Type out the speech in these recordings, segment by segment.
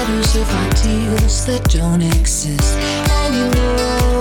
Shadows of ideals that don't exist anymore.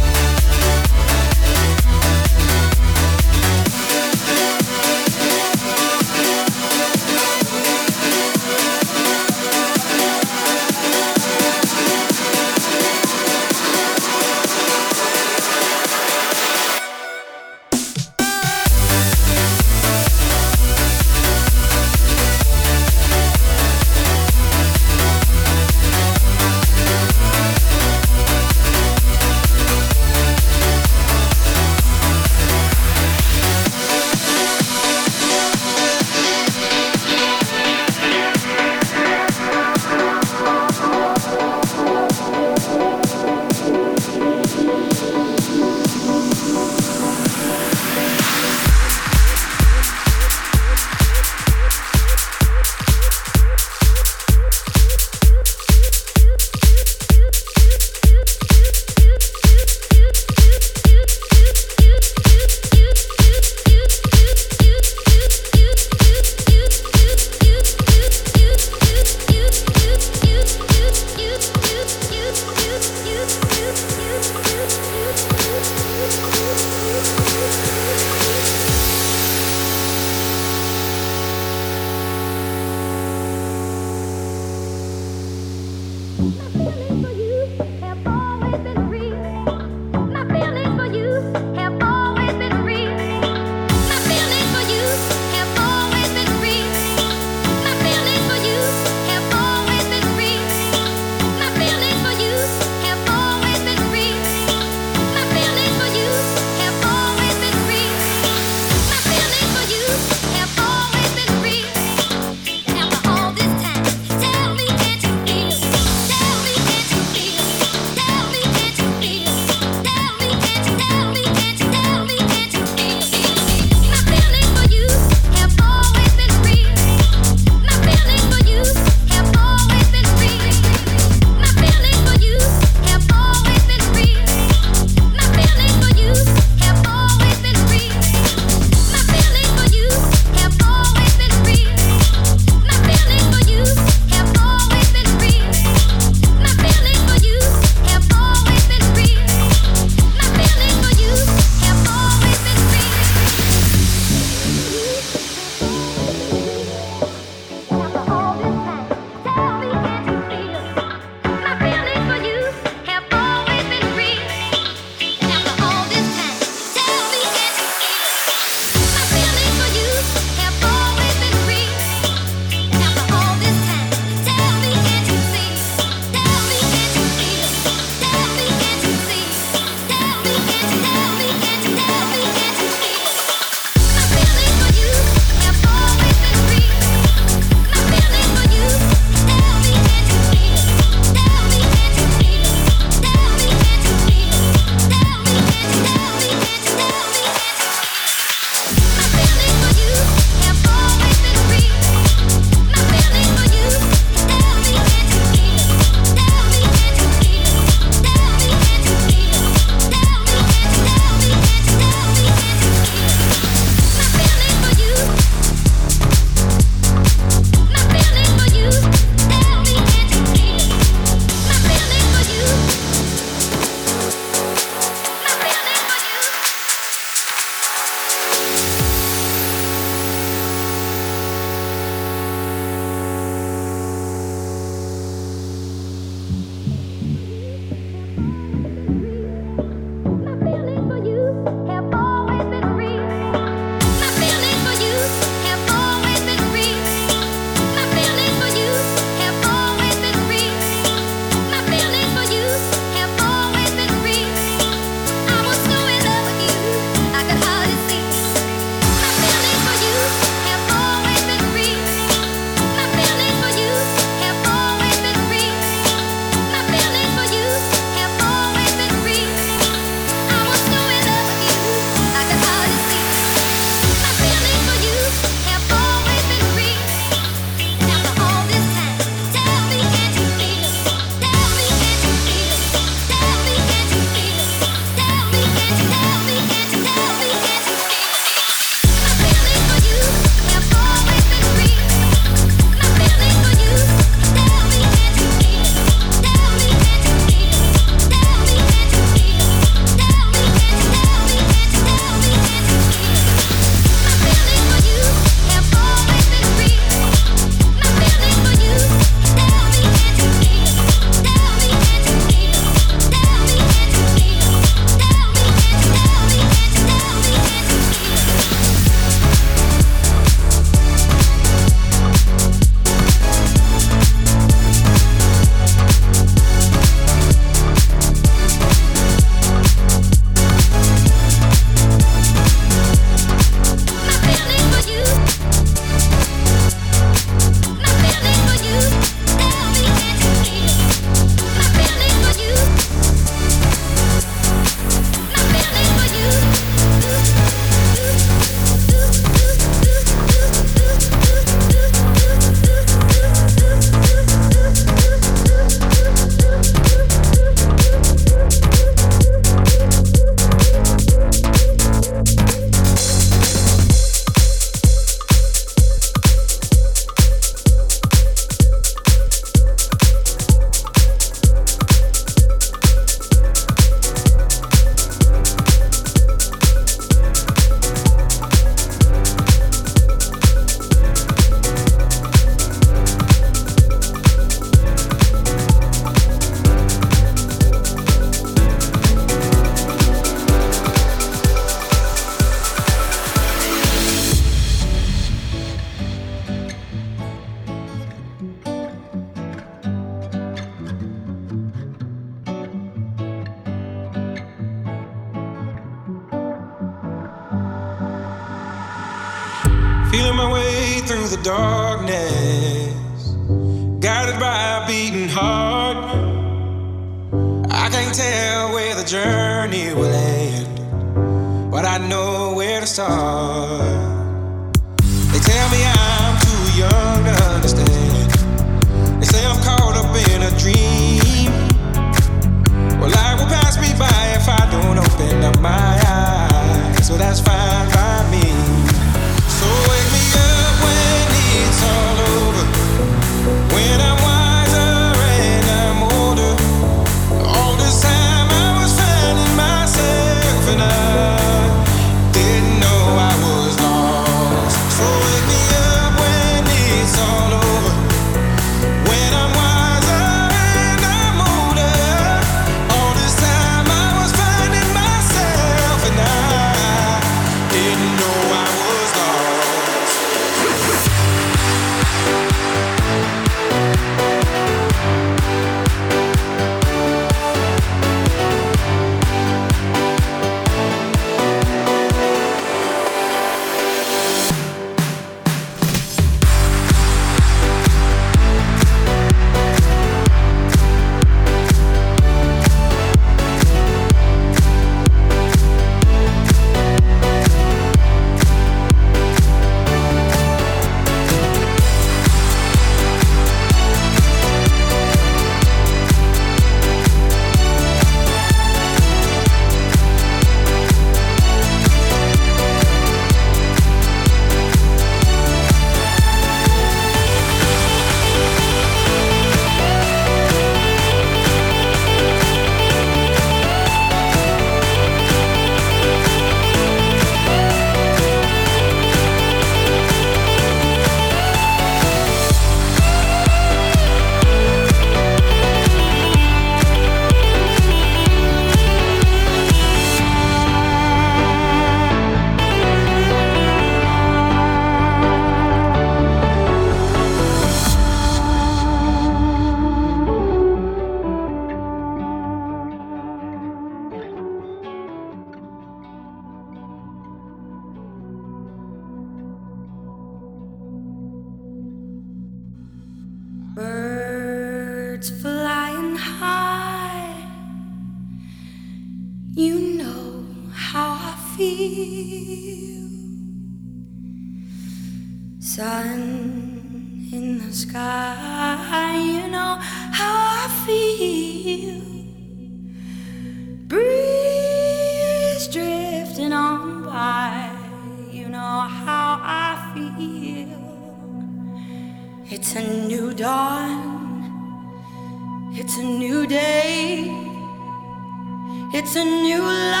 It's a new life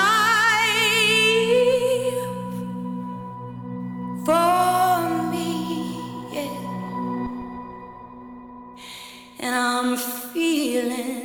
for me, yeah. and I'm feeling.